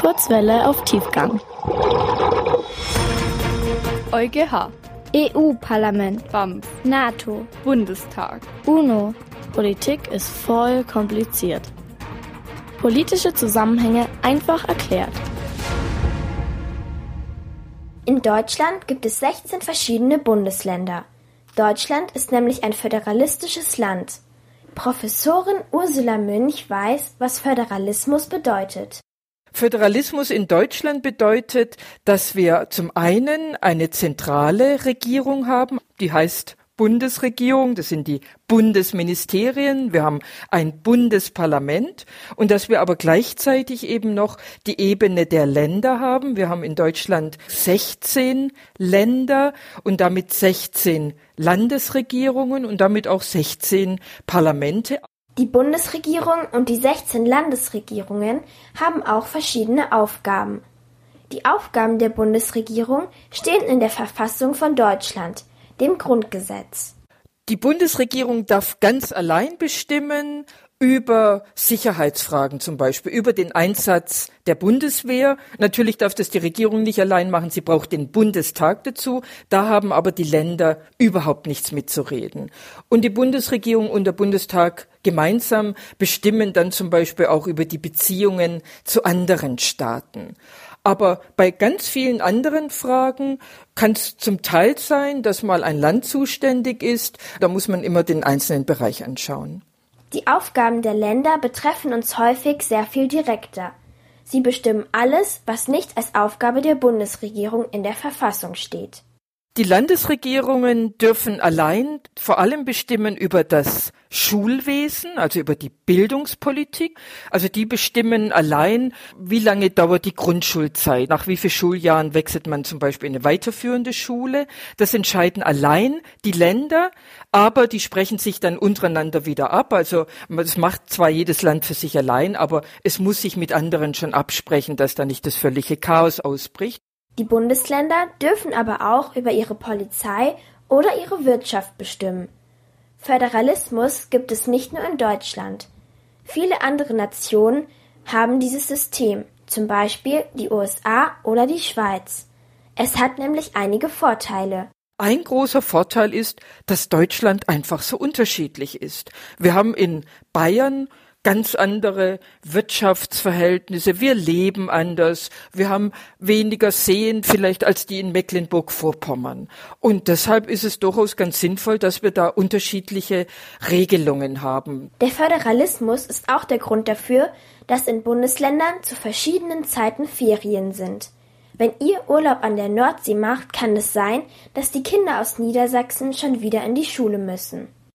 Kurzwelle auf Tiefgang. EuGH, EU-Parlament, BAMF, NATO, Bundestag. UNO. Politik ist voll kompliziert. Politische Zusammenhänge einfach erklärt. In Deutschland gibt es 16 verschiedene Bundesländer. Deutschland ist nämlich ein föderalistisches Land. Professorin Ursula Münch weiß, was Föderalismus bedeutet. Föderalismus in Deutschland bedeutet, dass wir zum einen eine zentrale Regierung haben, die heißt Bundesregierung, das sind die Bundesministerien, wir haben ein Bundesparlament und dass wir aber gleichzeitig eben noch die Ebene der Länder haben. Wir haben in Deutschland 16 Länder und damit 16 Landesregierungen und damit auch 16 Parlamente. Die Bundesregierung und die 16 Landesregierungen haben auch verschiedene Aufgaben. Die Aufgaben der Bundesregierung stehen in der Verfassung von Deutschland dem Grundgesetz. Die Bundesregierung darf ganz allein bestimmen über Sicherheitsfragen zum Beispiel, über den Einsatz der Bundeswehr. Natürlich darf das die Regierung nicht allein machen, sie braucht den Bundestag dazu. Da haben aber die Länder überhaupt nichts mitzureden. Und die Bundesregierung und der Bundestag gemeinsam bestimmen dann zum Beispiel auch über die Beziehungen zu anderen Staaten. Aber bei ganz vielen anderen Fragen kann es zum Teil sein, dass mal ein Land zuständig ist. Da muss man immer den einzelnen Bereich anschauen. Die Aufgaben der Länder betreffen uns häufig sehr viel direkter. Sie bestimmen alles, was nicht als Aufgabe der Bundesregierung in der Verfassung steht. Die Landesregierungen dürfen allein vor allem bestimmen über das Schulwesen, also über die Bildungspolitik. Also die bestimmen allein, wie lange dauert die Grundschulzeit, nach wie vielen Schuljahren wechselt man zum Beispiel in eine weiterführende Schule. Das entscheiden allein die Länder, aber die sprechen sich dann untereinander wieder ab. Also das macht zwar jedes Land für sich allein, aber es muss sich mit anderen schon absprechen, dass da nicht das völlige Chaos ausbricht. Die Bundesländer dürfen aber auch über ihre Polizei oder ihre Wirtschaft bestimmen. Föderalismus gibt es nicht nur in Deutschland. Viele andere Nationen haben dieses System, zum Beispiel die USA oder die Schweiz. Es hat nämlich einige Vorteile. Ein großer Vorteil ist, dass Deutschland einfach so unterschiedlich ist. Wir haben in Bayern ganz andere Wirtschaftsverhältnisse, wir leben anders, wir haben weniger Seen vielleicht als die in Mecklenburg-Vorpommern. Und deshalb ist es durchaus ganz sinnvoll, dass wir da unterschiedliche Regelungen haben. Der Föderalismus ist auch der Grund dafür, dass in Bundesländern zu verschiedenen Zeiten Ferien sind. Wenn ihr Urlaub an der Nordsee macht, kann es sein, dass die Kinder aus Niedersachsen schon wieder in die Schule müssen.